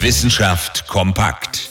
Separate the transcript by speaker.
Speaker 1: Wissenschaft kompakt.